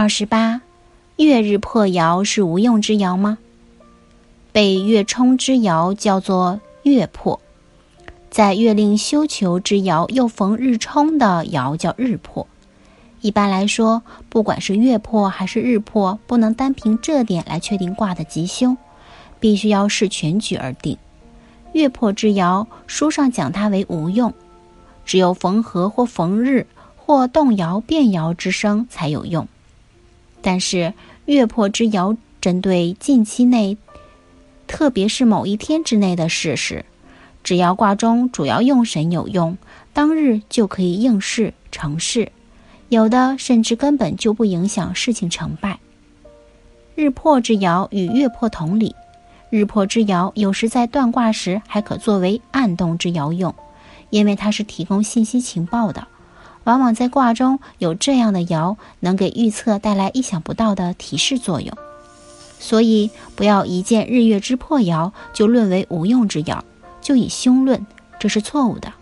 二十八，月日破爻是无用之爻吗？被月冲之爻叫做月破，在月令休囚之爻又逢日冲的爻叫日破。一般来说，不管是月破还是日破，不能单凭这点来确定卦的吉凶，必须要视全局而定。月破之爻，书上讲它为无用，只有逢合或逢日或动摇变爻之声才有用。但是月破之爻针对近期内。特别是某一天之内的事时，只要卦中主要用神有用，当日就可以应事成事，有的甚至根本就不影响事情成败。日破之爻与月破同理，日破之爻有时在断卦时还可作为暗动之爻用，因为它是提供信息情报的，往往在卦中有这样的爻，能给预测带来意想不到的提示作用。所以，不要一见日月之破爻就论为无用之爻，就以凶论，这是错误的。